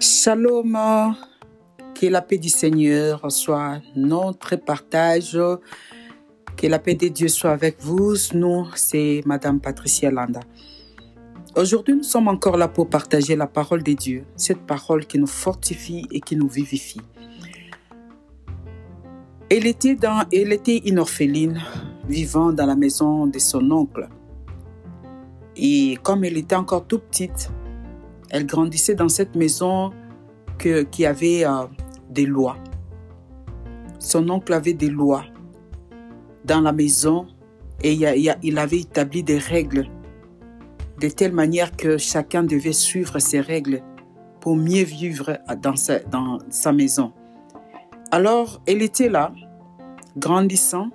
Shalom, que la paix du Seigneur soit notre partage, que la paix de Dieu soit avec vous. Nous, c'est Madame Patricia Landa. Aujourd'hui, nous sommes encore là pour partager la parole de Dieu, cette parole qui nous fortifie et qui nous vivifie. Elle était, dans, elle était une orpheline vivant dans la maison de son oncle. Et comme elle était encore tout petite, elle grandissait dans cette maison que, qui avait euh, des lois. Son oncle avait des lois dans la maison et il, avait établi des règles de telle manière que chacun devait suivre ces règles pour mieux vivre dans sa, dans sa maison. Alors, elle était là, grandissant.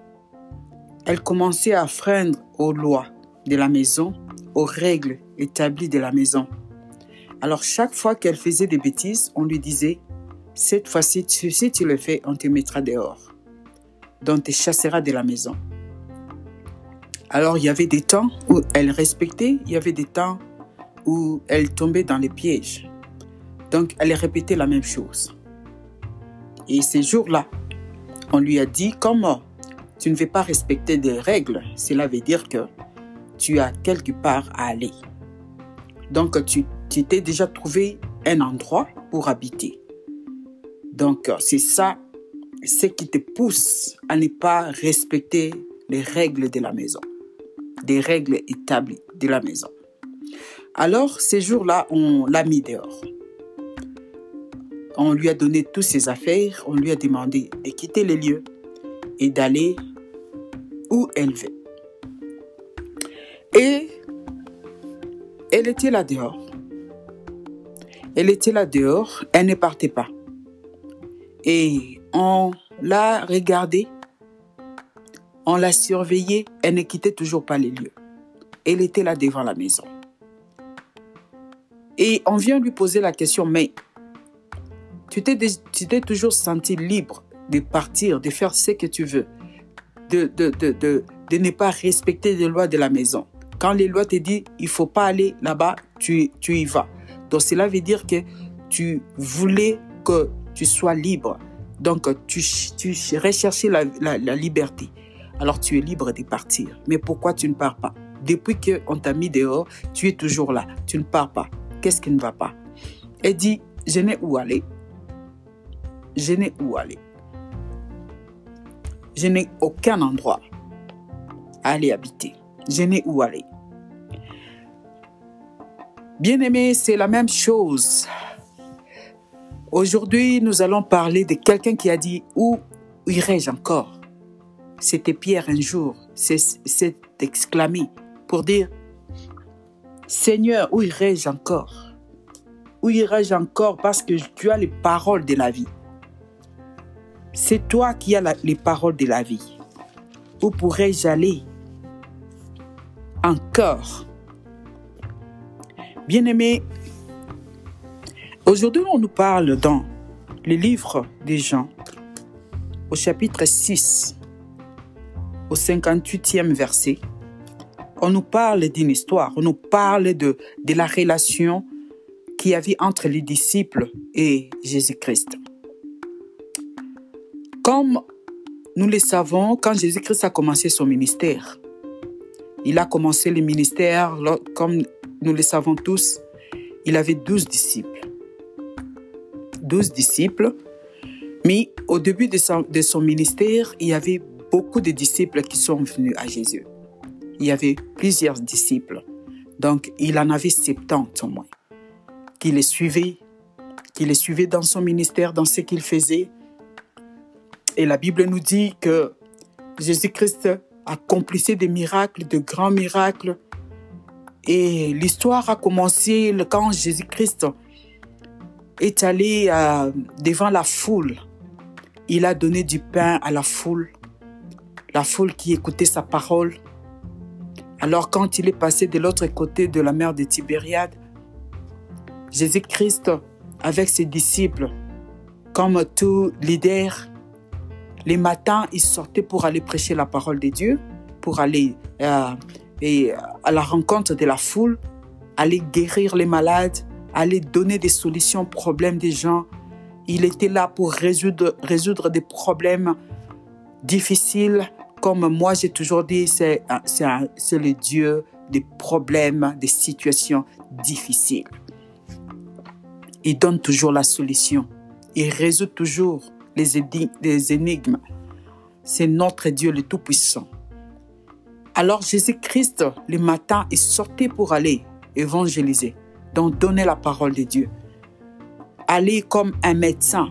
Elle commençait à freindre aux lois de la maison, aux règles établies de la maison. Alors, chaque fois qu'elle faisait des bêtises, on lui disait, cette fois-ci, si tu le fais, on te mettra dehors. Donc, te chassera de la maison. Alors, il y avait des temps où elle respectait, il y avait des temps où elle tombait dans les pièges. Donc, elle répétait la même chose. Et ces jours-là, on lui a dit, comment? Tu ne veux pas respecter des règles, cela veut dire que tu as quelque part à aller. Donc, tu t'es déjà trouvé un endroit pour habiter. Donc, c'est ça, ce qui te pousse à ne pas respecter les règles de la maison, des règles établies de la maison. Alors, ces jours-là, on l'a mis dehors. On lui a donné toutes ses affaires, on lui a demandé de quitter les lieux et d'aller où elle veut. Et elle était là dehors. Elle était là dehors, elle ne partait pas. Et on l'a regardée, on l'a surveillée, elle ne quittait toujours pas les lieux. Elle était là devant la maison. Et on vient lui poser la question, mais tu t'es, toujours senti libre de partir, de faire ce que tu veux, de, de ne pas respecter les lois de la maison. Quand les lois te disent, il faut pas aller là-bas, tu, y vas. Donc cela veut dire que tu voulais que tu sois libre. Donc tu, tu ch- recherchais la, la, la liberté. Alors tu es libre de partir. Mais pourquoi tu ne pars pas? Depuis qu'on t'a mis dehors, tu es toujours là. Tu ne pars pas. Qu'est-ce qui ne va pas? Elle dit, je n'ai où aller. Je n'ai où aller. Je n'ai aucun endroit à aller habiter. Je n'ai où aller. Bien-aimé, c'est la même chose. Aujourd'hui, nous allons parler de quelqu'un qui a dit Où irai-je encore? C'était Pierre un jour, c'est exclamé pour dire Seigneur, où irai-je encore? Où irai-je encore? Parce que tu as les paroles de la vie. C'est toi qui as les paroles de la vie. Où pourrais-je aller encore? Bien-aimé, aujourd'hui on nous parle dans le livre des Jean, au chapitre 6, au 58e verset. On nous parle d'une histoire, on nous parle de, de la relation qu'il y avait entre les disciples et Jésus-Christ. Comme nous le savons, quand Jésus-Christ a commencé son ministère, il a commencé le ministère, comme nous le savons tous, il avait douze disciples. Douze disciples. Mais au début de son, ministère, il y avait beaucoup de disciples qui sont venus à Jésus. Il y avait plusieurs disciples. Donc, il en avait 70 au moins, qui le suivaient, qui le suivaient dans son ministère, dans ce qu'il faisait. Et la Bible nous dit que Jésus-Christ accomplissait des miracles, de grands miracles. Et l'histoire a commencé quand Jésus-Christ est allé euh, devant la foule. Il a donné du pain à la foule, la foule qui écoutait sa parole. Alors quand il est passé de l'autre côté de la mer de Tibériade, Jésus-Christ, avec ses disciples, comme tout leader, les matins, il sortait pour aller prêcher la parole de Dieu, pour aller euh, et à la rencontre de la foule, aller guérir les malades, aller donner des solutions aux problèmes des gens. Il était là pour résoudre, résoudre des problèmes difficiles. Comme moi, j'ai toujours dit, c'est le Dieu des problèmes, des situations difficiles. Il donne toujours la solution. Il résout toujours les, énigmes. C'est notre Dieu le Tout-Puissant. Alors Jésus-Christ, le matin, il sortait pour aller évangéliser, donc donner la parole de Dieu. Aller comme un médecin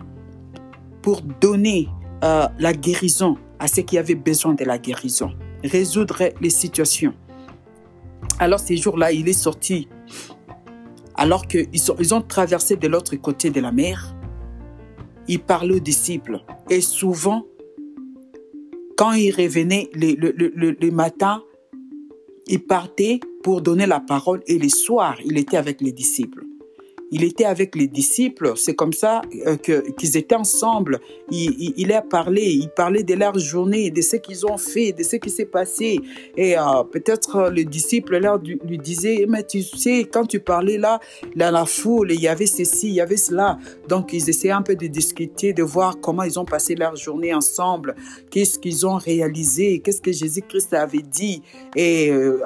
pour donner euh, la guérison à ceux qui avaient besoin de la guérison, résoudre les situations. Alors ces jours-là, il est sorti alors qu'ils ils ont traversé de l'autre côté de la mer. Il parlait aux disciples et souvent, quand il revenait le, matin, il partait pour donner la parole et le soir, il était avec les disciples il était avec les disciples. C'est comme ça euh, qu'ils étaient ensemble. Il, il, a parlé, il parlait de leur journée, de ce qu'ils ont fait, de ce qui s'est passé. Et euh, peut-être les disciples lui disaient, mais tu sais, quand tu parlais là, dans la foule, il y avait ceci, il y avait cela. Donc ils essayaient un peu de discuter, de voir comment ils ont passé leur journée ensemble, qu'est-ce qu'ils ont réalisé, qu'est-ce que Jésus-Christ avait dit? Et euh,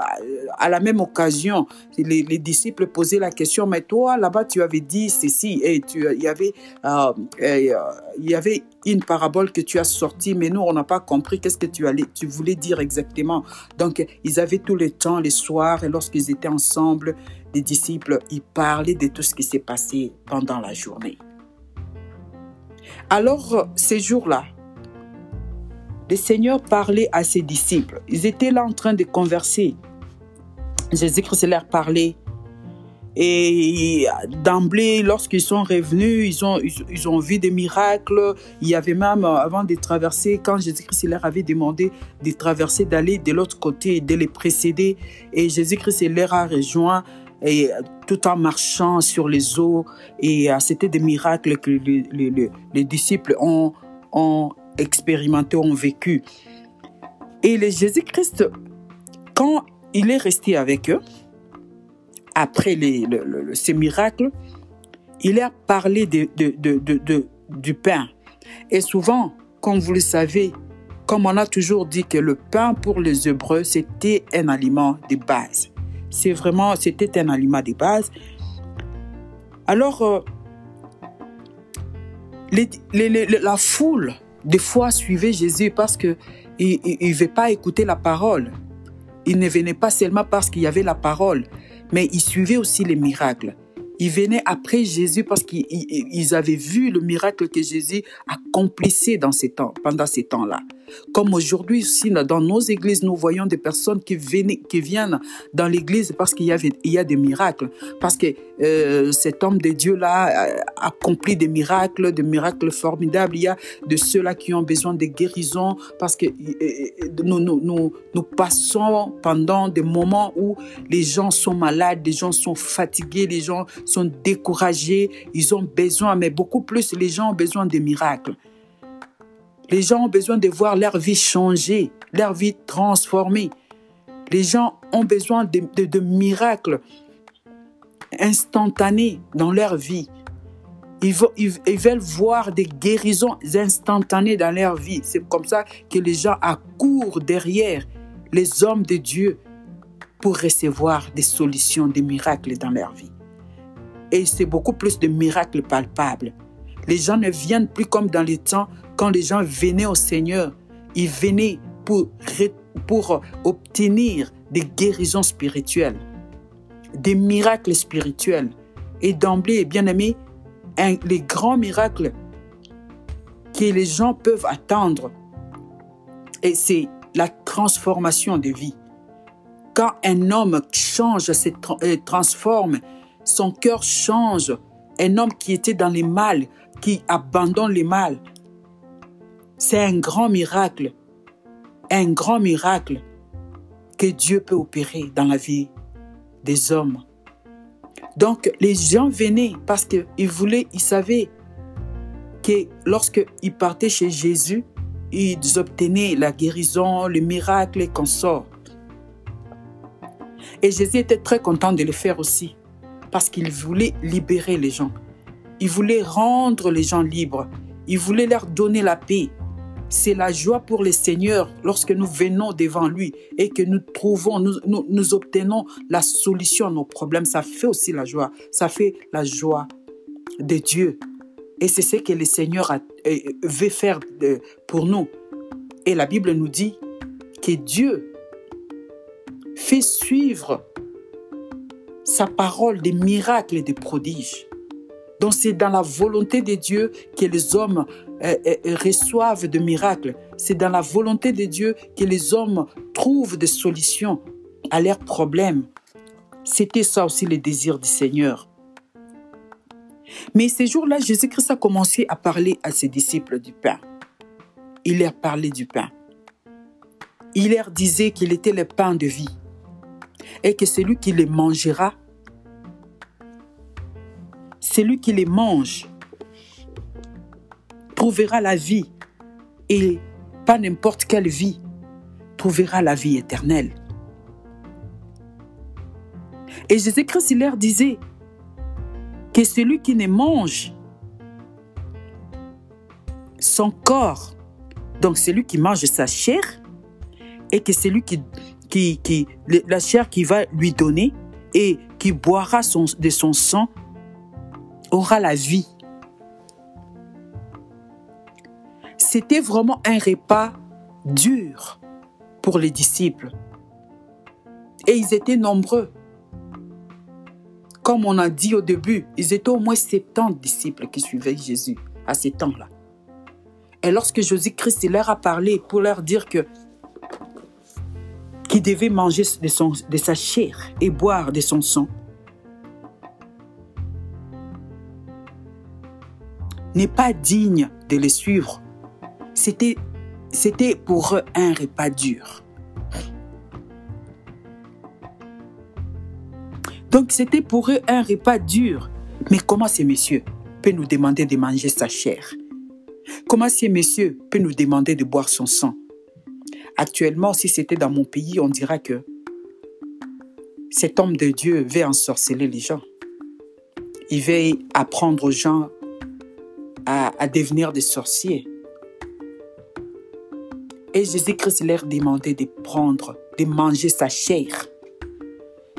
à la même occasion, les, les disciples posaient la question, mais toi là-bas tu avais dit ceci et tu, il, y avait, euh, euh, y avait une parabole que tu as sortie, mais nous, on n'a pas compris qu'est-ce que tu, allais, tu voulais dire exactement. Donc, ils avaient tout le temps, les soirs, et lorsqu'ils étaient ensemble, les disciples, ils parlaient de tout ce qui s'est passé pendant la journée. Alors, ces jours-là, le Seigneur parlait à ses disciples. Ils étaient là en train de converser. Jésus-Christ leur parlait et d'emblée, lorsqu'ils sont revenus, ils ont, ils, ont vu des miracles. Il y avait même, avant de traverser, quand Jésus-Christ leur avait demandé de traverser, d'aller de l'autre côté, de les précéder. Et Jésus-Christ leur a rejoint et tout en marchant sur les eaux. Et euh, c'était des miracles que les, les, les disciples ont, ont expérimenté, ont vécu. Et Jésus-Christ, quand il est resté avec eux, après ces miracles, il a parlé de, du pain. Et souvent, comme vous le savez, comme on a toujours dit que le pain pour les Hébreux, c'était un aliment de base. C'est vraiment, c'était un aliment de base. Alors, euh, la foule, des fois, suivait Jésus parce qu'il ne veut pas écouter la parole. Il ne venait pas seulement parce qu'il y avait la parole, mais ils suivaient aussi les miracles. Ils venaient après Jésus parce qu'ils avaient vu le miracle que Jésus accomplissait dans ces temps, pendant ces temps-là. Comme aujourd'hui aussi, dans nos églises, nous voyons des personnes qui, viennent, qui viennent dans l'église parce qu'il y, avait, il y a des miracles. Parce que euh, cet homme de Dieu-là accomplit des miracles, des miracles formidables. Il y a de ceux-là qui ont besoin de guérison parce que nous, nous, nous, nous passons pendant des moments où les gens sont malades, les gens sont fatigués, les gens sont découragés. Ils ont besoin, mais beaucoup plus, les gens ont besoin de miracles. Les gens ont besoin de voir leur vie changer, leur vie transformée. Les gens ont besoin de, miracles instantanés dans leur vie. Ils, ils, veulent voir des guérisons instantanées dans leur vie. C'est comme ça que les gens accourent derrière les hommes de Dieu pour recevoir des solutions, des miracles dans leur vie. Et c'est beaucoup plus de miracles palpables. Les gens ne viennent plus comme dans les temps quand les gens venaient au Seigneur, ils venaient pour, pour obtenir des guérisons spirituelles, des miracles spirituels. Et d'emblée, bien aimé, les grands miracles que les gens peuvent attendre, et c'est la transformation de vie. Quand un homme change, se euh, transforme, son cœur change, un homme qui était dans les mal, qui abandonne les mal, c'est un grand miracle, un grand miracle que Dieu peut opérer dans la vie des hommes. Donc les gens venaient parce qu'ils voulaient, ils savaient que lorsqu'ils partaient chez Jésus, ils obtenaient la guérison, le miracle et qu'on sort. Et Jésus était très content de le faire aussi, parce qu'il voulait libérer les gens. Il voulait rendre les gens libres. Il voulait leur donner la paix. C'est la joie pour les seigneurs lorsque nous venons devant lui et que nous trouvons, nous, obtenons la solution à nos problèmes. Ça fait aussi la joie. Ça fait la joie de Dieu. Et c'est ce que le Seigneur euh, veut faire pour nous. Et la Bible nous dit que Dieu fait suivre sa parole des miracles et des prodiges. Donc c'est dans la volonté de Dieu que les hommes euh, euh, reçoivent des miracles. C'est dans la volonté de Dieu que les hommes trouvent des solutions à leurs problèmes. C'était ça aussi le désir du Seigneur. Mais ces jours-là, Jésus-Christ a commencé à parler à ses disciples du pain. Il leur parlait du pain. Il leur disait qu'il était le pain de vie et que celui qui les mangera celui qui les mange. Trouvera la vie. Et pas n'importe quelle vie, trouvera la vie éternelle. Et Jésus-Christ, leur disait que celui qui ne mange son corps, donc celui qui mange sa chair, et que celui qui, qui, la chair qui va lui donner et qui boira de son sang aura la vie. C'était vraiment un repas dur pour les disciples. Et ils étaient nombreux. Comme on a dit au début, ils étaient au moins 70 disciples qui suivaient Jésus à ces temps-là. Et lorsque Jésus-Christ leur a parlé pour leur dire que qu'ils devaient manger de, sa chair et boire de son sang, n'est pas digne de les suivre. C'était, c'était pour eux un repas dur. Donc c'était pour eux un repas dur. Mais comment ces messieurs peuvent nous demander de manger sa chair? Comment ces messieurs peuvent nous demander de boire son sang? Actuellement, si c'était dans mon pays, on dira que cet homme de Dieu veut ensorceler les gens. Il veut apprendre aux gens à, devenir des sorciers. Et Jésus-Christ leur demandait de prendre, de manger sa chair.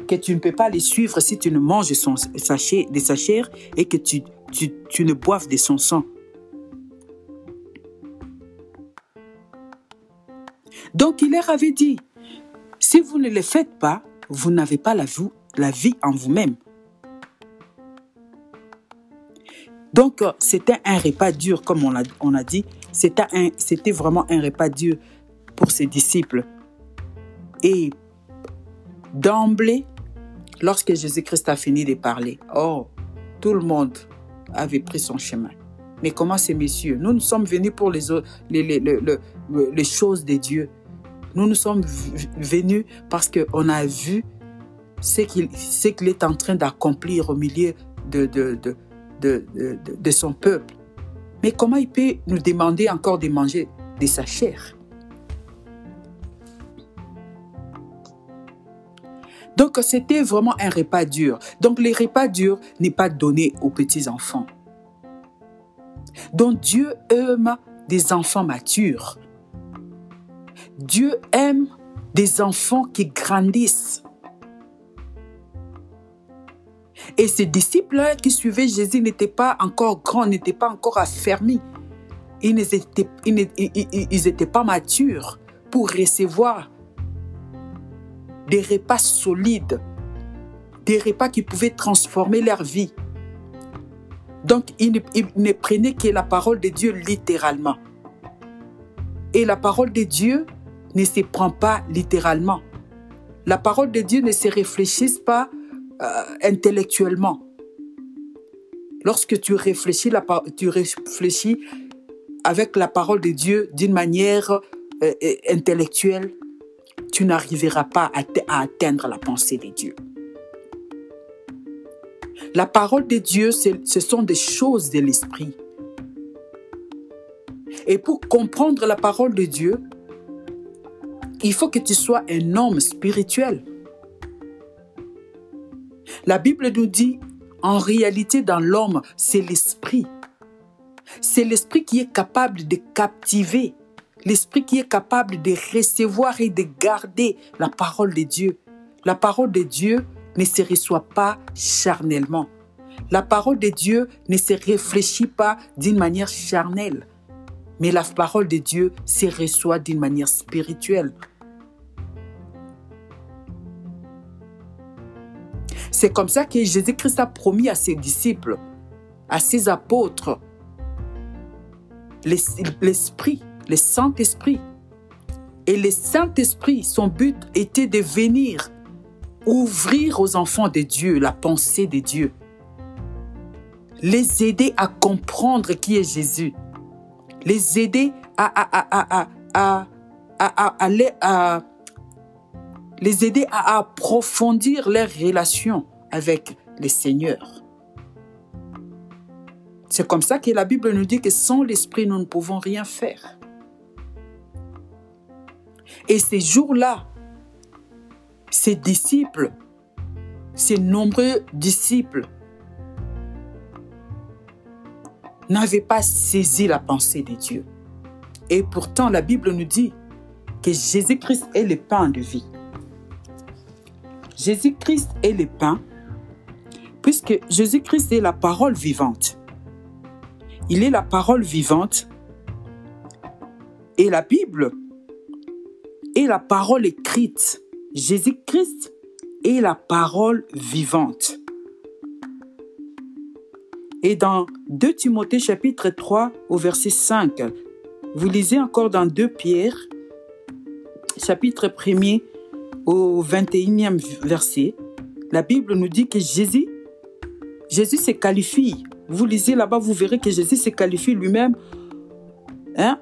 Que tu ne peux pas les suivre si tu ne manges son, sa chair, de sa chair et que tu, ne boives de son sang. Donc il leur avait dit, si vous ne le faites pas, vous n'avez pas la vie en vous-même. Donc, euh, c'était un repas dur, comme on a, on a dit. C'était vraiment un repas dur pour ses disciples. Et d'emblée, lorsque Jésus-Christ a fini de parler, oh, tout le monde avait pris son chemin. Mais comment ces messieurs? Nous, nous sommes venus pour les, choses de Dieu. Nous nous sommes venus parce qu'on a vu ce qu'il est en train d'accomplir au milieu de, de, son peuple. Mais comment il peut nous demander encore de manger de sa chair? Donc c'était vraiment un repas dur. Donc les repas durs n'est pas donné aux petits enfants. Donc Dieu aime des enfants matures. Dieu aime des enfants qui grandissent. Et ces disciples qui suivaient Jésus n'étaient pas encore grands, n'étaient pas encore affermis. Ils n'étaient ils, pas matures pour recevoir des repas solides, des repas qui pouvaient transformer leur vie. Donc, ils ne, ils ne prenaient que la parole de Dieu littéralement. Et la parole de Dieu ne se prend pas littéralement. La parole de Dieu ne se réfléchit pas euh, intellectuellement. Lorsque tu réfléchis, la, tu avec la parole de Dieu d'une manière euh, euh, intellectuelle, tu n'arriveras pas à, à atteindre la pensée de Dieu. La parole de Dieu, ce sont des choses de l'esprit. Et pour comprendre la parole de Dieu, il faut que tu sois un homme spirituel. La Bible nous dit, en réalité, dans l'homme, c'est l'esprit. C'est l'esprit qui est capable de captiver, l'esprit qui est capable de recevoir et de garder la parole de Dieu. La parole de Dieu ne se reçoit pas charnellement. La parole de Dieu ne se réfléchit pas d'une manière charnelle, mais la parole de Dieu se reçoit d'une manière spirituelle. C'est comme ça que Jésus-Christ a promis à ses disciples, à ses apôtres, l'Esprit, le Saint-Esprit. Et le Saint-Esprit, son but était de venir ouvrir aux enfants de Dieu la pensée de Dieu. Les aider à comprendre qui est Jésus, les aider à, à, à, à, les aider à approfondir leurs relations avec le Seigneur. C'est comme ça que la Bible nous dit que sans l'Esprit, nous ne pouvons rien faire. Et ces jours-là, ces disciples, ces nombreux disciples n'avait pas saisi la pensée de Dieu. Et pourtant, la Bible nous dit que Jésus-Christ est le pain de vie. Jésus-Christ est le pain, puisque Jésus-Christ est la parole vivante. Il est la parole vivante et la Bible est la parole écrite. Jésus-Christ est la parole vivante. Et dans 2 Timothée chapitre 3 au verset 5, vous lisez encore dans 2 Pierre chapitre 1er au 21e verset, la Bible nous dit que Jésus, Jésus se qualifie. Vous lisez là-bas, vous verrez que Jésus se qualifie lui-même. Hein?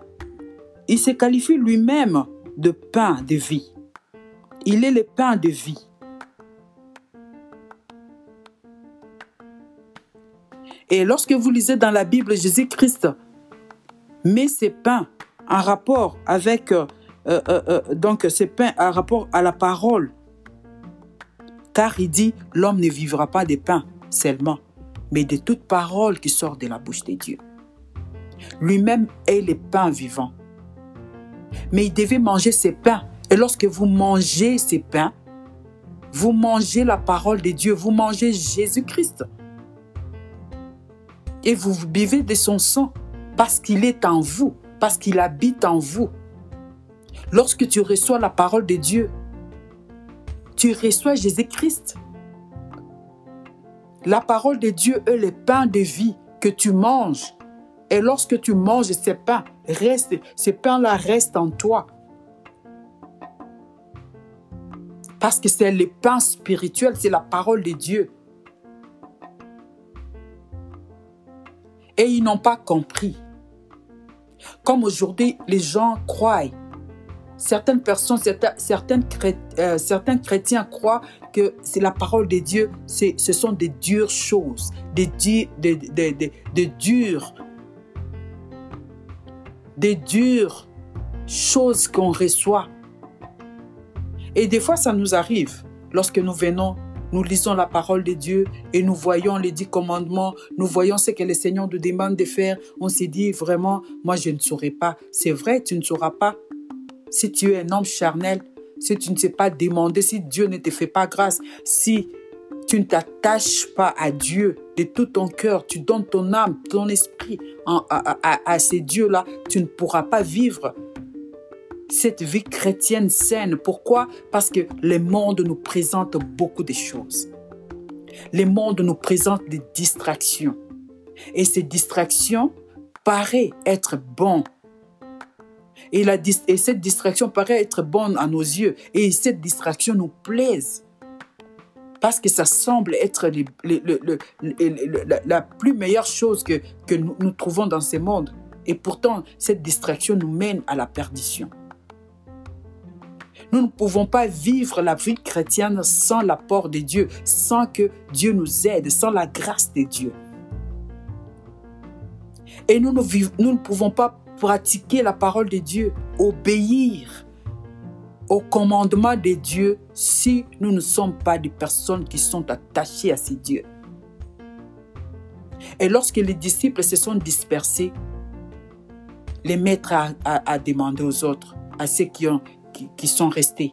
Il se qualifie lui-même de pain de vie. Il est le pain de vie. Et lorsque vous lisez dans la Bible, Jésus-Christ met ses pains en rapport avec, euh, euh, euh, donc ses pains en rapport à la parole. Car il dit, l'homme ne vivra pas de pain seulement, mais de toute parole qui sort de la bouche de Dieu. Lui-même est le pain vivant. Mais il devait manger ses pains. Et lorsque vous mangez ces pains, vous mangez la parole de Dieu, vous mangez Jésus-Christ et vous buvez de son sang parce qu'il est en vous, parce qu'il habite en vous. Lorsque tu reçois la parole de Dieu, tu reçois Jésus-Christ. La parole de Dieu est le pain de vie que tu manges. Et lorsque tu manges ces pains, reste, ces pains-là restent en toi. Parce que c'est le pain spirituel, c'est la parole de Dieu. et ils n'ont pas compris. Comme aujourd'hui, les gens croient. Certaines personnes, certains, euh, certains chrétiens croient que c'est la parole de Dieu, ce sont des dures choses, des, dures, des dures choses qu'on reçoit. Et des fois, ça nous arrive lorsque nous venons nous lisons la parole de Dieu et nous voyons les dix commandements, nous voyons ce que le Seigneur nous demande de faire. On s'est dit vraiment, moi je ne saurais pas. C'est vrai, tu ne sauras pas. Si tu es un homme charnel, si tu ne sais pas demander, si Dieu ne te fait pas grâce, si tu ne t'attaches pas à Dieu de tout ton cœur, tu donnes ton âme, ton esprit à, ces dieux-là, tu ne pourras pas vivre cette vie chrétienne saine. Pourquoi? Parce que le monde nous présente beaucoup de choses. Le monde nous présente des distractions. Et ces distractions paraissent être bonnes. Et, cette distraction paraît être bonne à nos yeux. Et cette distraction nous plaise. Parce que ça semble être la plus meilleure chose que, que nous, trouvons dans ce monde. Et pourtant, cette distraction nous mène à la perdition. Nous ne pouvons pas vivre la vie chrétienne sans l'apport de Dieu, sans que Dieu nous aide, sans la grâce de Dieu. Et nous nous ne pouvons pas pratiquer la parole de Dieu, obéir, au commandement de Dieu si nous ne sommes pas des personnes qui sont attachées à ces dieux. Et lorsque les disciples se sont dispersés, les maîtres a, demandé aux autres, à ceux qui, qui sont restés,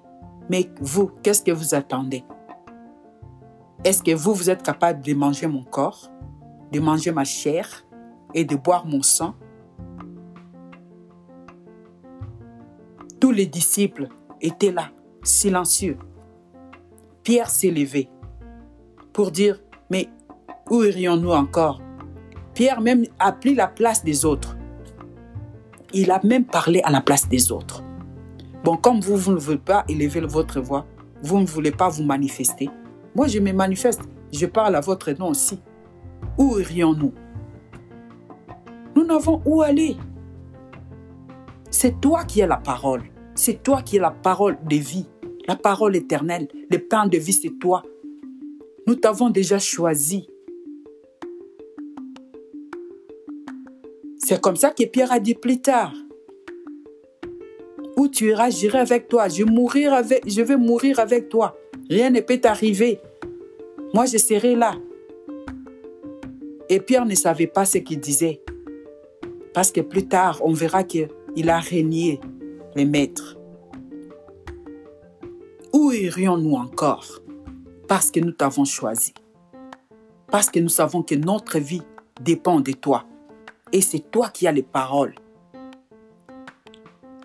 mais vous, qu'est-ce que vous attendez? Est-ce que vous, vous êtes capable de manger mon corps, de manger ma chair et de boire mon sang? Les disciples étaient là, silencieux. Pierre s'est levé pour dire, mais où irions-nous encore? Pierre même a pris la place des autres. Il a même parlé à la place des autres. Bon, comme vous, vous ne voulez pas élever votre voix, vous ne voulez pas vous manifester, moi je me manifeste, je parle à votre nom aussi. Où irions-nous? Nous n'avons où aller. C'est toi qui as la parole. C'est toi qui as la parole de vie, la parole éternelle. Le pain de vie, c'est toi. Nous t'avons déjà choisi. C'est comme ça que Pierre a dit plus tard. Où tu iras, j'irai avec toi. Je vais mourir avec toi. Rien ne peut t'arriver. Moi, je serai là. Et Pierre ne savait pas ce qu'il disait. Parce que plus tard, on verra qu'il a régné les maîtres. Où irions-nous encore? Parce que nous t'avons choisi. Parce que nous savons que notre vie dépend de toi. Et c'est toi qui as les paroles.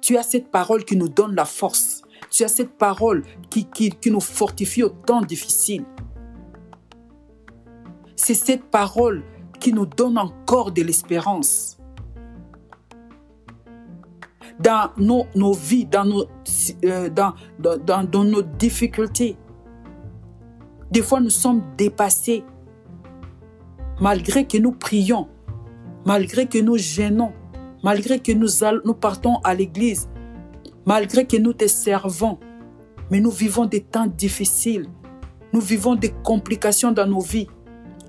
Tu as cette parole qui nous donne la force. Tu as cette parole qui, qui, qui nous fortifie au temps difficile. C'est cette parole qui nous donne encore de l'espérance. Dans nos, nos vies, dans nos, euh, dans, dans, dans nos difficultés. Des fois, nous sommes dépassés. Malgré que nous prions, malgré que nous gênons, malgré que nous, nous partons à l'église, malgré que nous te servons, mais nous vivons des temps difficiles. Nous vivons des complications dans nos vies.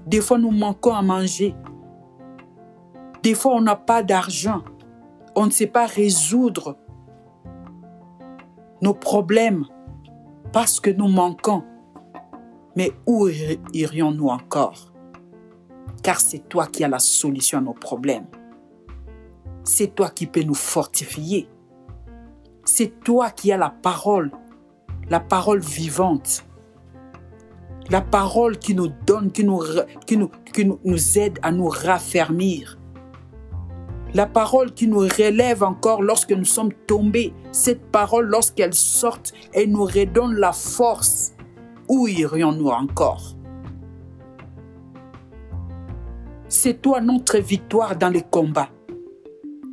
Des fois, nous manquons à manger. Des fois, on n'a pas d'argent. On ne sait pas résoudre nos problèmes parce que nous manquons. Mais où irions-nous encore? Car c'est toi qui as la solution à nos problèmes. C'est toi qui peux nous fortifier. C'est toi qui as la parole, la parole vivante la parole qui nous donne, qui nous, qui nous, qui aide à nous raffermir. La parole qui nous relève encore lorsque nous sommes tombés. Cette parole, lorsqu'elle sort, elle nous redonne la force. Où irions-nous encore? C'est toi notre victoire dans les combats.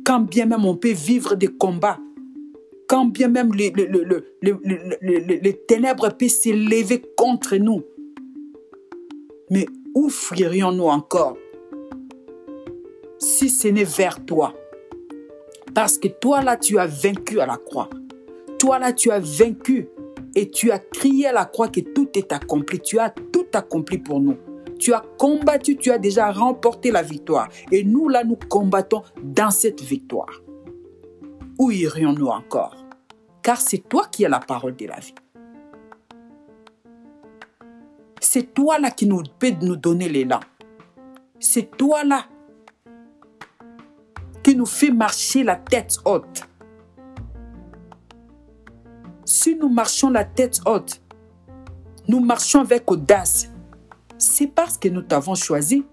Quand bien même on peut vivre des combats, quand bien même les, les, les, les ténèbres peuvent s'élever contre nous, mais où fuirions-nous encore? Si ce vers toi Parce que toi là, tu as vaincu à la croix. Toi là, tu as vaincu et tu as crié à la croix que tout est accompli. Tu as tout accompli pour nous. Tu as combattu, tu as déjà remporté la victoire. Et nous là, nous combattons dans cette victoire. Où irions-nous encore? Car c'est toi qui as la parole de la vie. C'est toi là qui nous peut nous donner l'élan. C'est toi là nous fait marcher la tête haute. Si nous marchons la tête haute, nous marchons avec audace, c'est parce que nous t'avons choisi.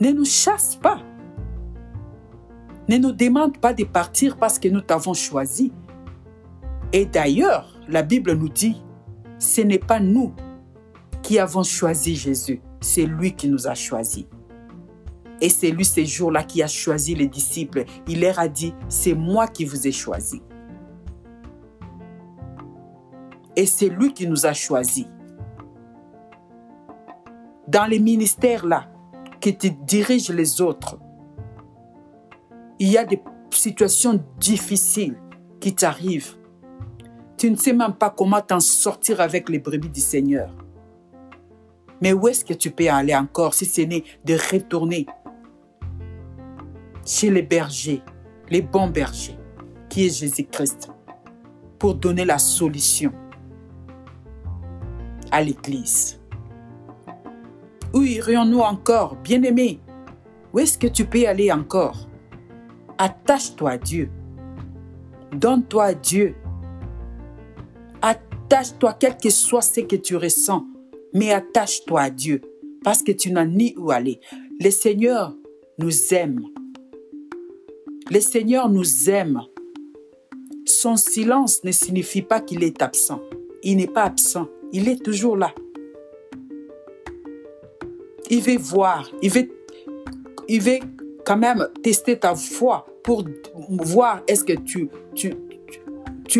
Ne nous chasse pas. Ne nous demande pas de partir parce que nous t'avons choisi. Et d'ailleurs, la Bible nous dit ce n'est pas nous qui avons choisi Jésus, c'est lui qui nous a choisis. Et c'est lui ces jours-là qui a choisi les disciples. Il leur a dit, c'est moi qui vous ai choisi. Et c'est lui qui nous a choisis. Dans les ministères là, qui te dirigent les autres, il y a des situations difficiles qui t'arrivent. Tu ne sais même pas comment t'en sortir avec les brebis du Seigneur. Mais où est-ce que tu peux aller encore si ce n'est de retourner chez les bergers, les bons bergers, qui est Jésus-Christ. pour donner la solution à l'Église. Où irions-nous encore, bien-aimés Où est-ce que tu peux aller encore? Attache-toi à Dieu. Donne-toi à Dieu. Attache-toi, quel que soit ce que tu ressens, mais attache-toi à Dieu parce que tu n'as ni où aller. Le Seigneur nous aime. Le Seigneur nous aime. Son silence ne signifie pas qu'il est absent. Il n'est pas absent. Il est toujours là. Il veut voir. Il veut, quand même tester ta foi pour voir est-ce que tu,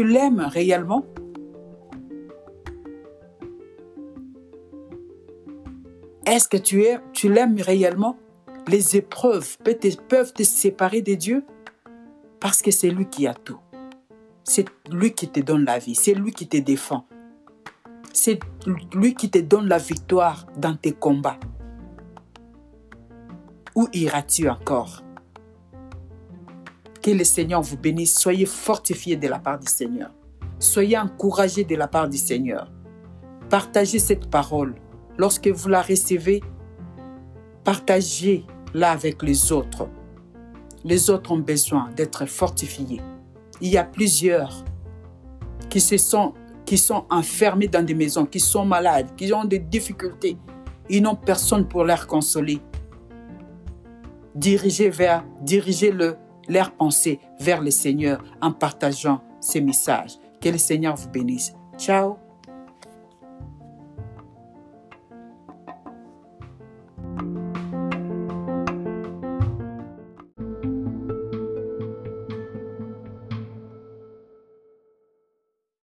l'aimes réellement. Est-ce que tu, es, tu l'aimes réellement? Les épreuves peuvent te séparer de Dieu? Parce que c'est lui qui a tout. C'est lui qui te donne la vie, c'est lui qui te défend. C'est lui qui te donne la victoire dans tes combats. Où iras-tu encore? Que le Seigneur vous bénisse. Soyez fortifiés de la part du Seigneur. Soyez encouragés de la part du Seigneur. Partagez cette parole. Lorsque vous la recevez, partagez-la avec les autres. Les autres ont besoin d'être fortifiés. Il y a plusieurs qui se sont qui sont enfermés dans des maisons, qui sont malades, qui ont des difficultés. Ils n'ont personne pour leur consoler diriger vers, diriger le, leur pensée vers le Seigneur en partageant ces messages. Que le Seigneur vous bénisse. Ciao